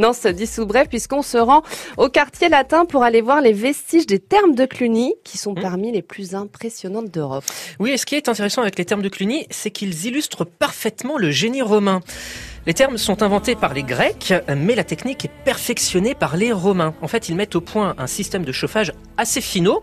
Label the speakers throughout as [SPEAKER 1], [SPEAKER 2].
[SPEAKER 1] Nance dit sous bref, puisqu'on se rend au quartier latin pour aller voir les vestiges des thermes de Cluny, qui sont
[SPEAKER 2] Mmh.
[SPEAKER 1] parmi les plus impressionnantes d'Europe.
[SPEAKER 2] Oui, et ce qui est intéressant avec les termes de Cluny, c'est qu'ils illustrent parfaitement le génie romain. Les termes sont inventés par les Grecs, mais la technique est perfectionnée par les Romains. En fait, ils mettent au point un système de chauffage assez finaux.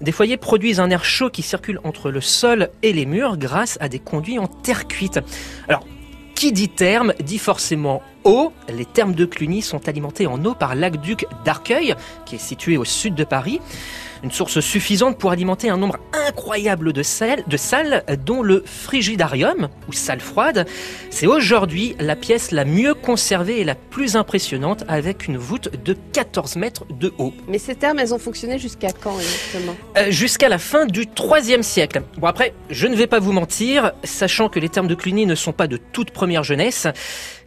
[SPEAKER 2] Des foyers produisent un air chaud qui circule entre le sol et les murs grâce à des conduits en terre cuite. Alors, qui dit terme dit forcément eau. Les thermes de Cluny sont alimentés en eau par l'aqueduc d'Arcueil, qui est situé au sud de Paris. Une source suffisante pour alimenter un nombre incroyable de salles, de salles dont le frigidarium, ou salle froide. C'est aujourd'hui la pièce la mieux conservée et la plus impressionnante, avec une voûte de 14 mètres de haut.
[SPEAKER 1] Mais ces thermes, elles ont fonctionné jusqu'à quand exactement?
[SPEAKER 2] Euh, jusqu'à la fin du IIIe siècle. Bon après, je ne vais pas vous mentir, sachant que les termes de Cluny ne sont pas de toute première jeunesse,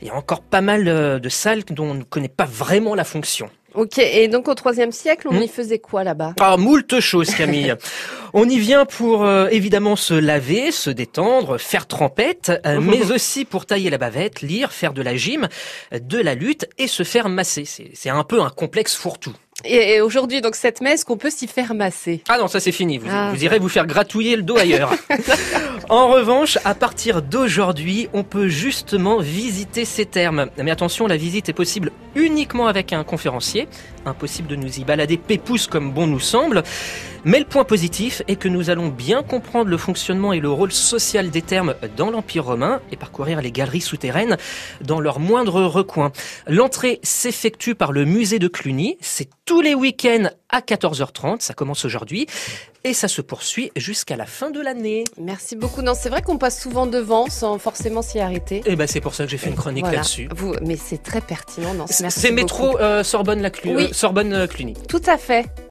[SPEAKER 2] il y a encore pas mal euh, de salles dont on ne connaît pas vraiment la fonction.
[SPEAKER 1] Ok, et donc au IIIe siècle, on
[SPEAKER 2] Hmm.
[SPEAKER 1] y faisait quoi là-bas?
[SPEAKER 2] Ah, moult choses, Camille. On y vient pour euh, évidemment se laver, se détendre, faire trempette, euh, mais aussi pour tailler la bavette, lire, faire de la gym, de la lutte et se faire masser. C'est un peu un complexe fourre-tout.
[SPEAKER 1] Et, et aujourd'hui, donc cette messe, qu'on peut s'y faire masser
[SPEAKER 2] Ah non, ça c'est fini. Vous,
[SPEAKER 1] Ah.
[SPEAKER 2] vous irez vous faire gratouiller le dos ailleurs. en revanche, à partir d'aujourd'hui, on peut justement visiter ces termes. Mais attention, la visite est possible uniquement avec un conférencier. Impossible de nous y balader pépousse comme bon nous semble. Mais le point positif est que nous allons bien comprendre le fonctionnement et le rôle social des termes dans l'Empire romain et parcourir les galeries souterraines dans leurs moindres recoins. L'entrée s'effectue par le musée de Cluny. C'est tous les week-ends à 14h30. Ça commence aujourd'hui et ça se poursuit jusqu'à la fin de l'année.
[SPEAKER 1] Merci beaucoup. Non, c'est vrai qu'on passe souvent devant sans forcément s'y arrêter.
[SPEAKER 2] Et ben c'est pour ça que j'ai fait une chronique
[SPEAKER 1] Voilà.
[SPEAKER 2] là-dessus.
[SPEAKER 1] Vous, mais c'est très pertinent. Non, merci
[SPEAKER 2] C'est métro euh, Sorbonne la Clu-
[SPEAKER 1] Oui.
[SPEAKER 2] euh, Sorbonne euh, Cluny.
[SPEAKER 1] Tout à fait.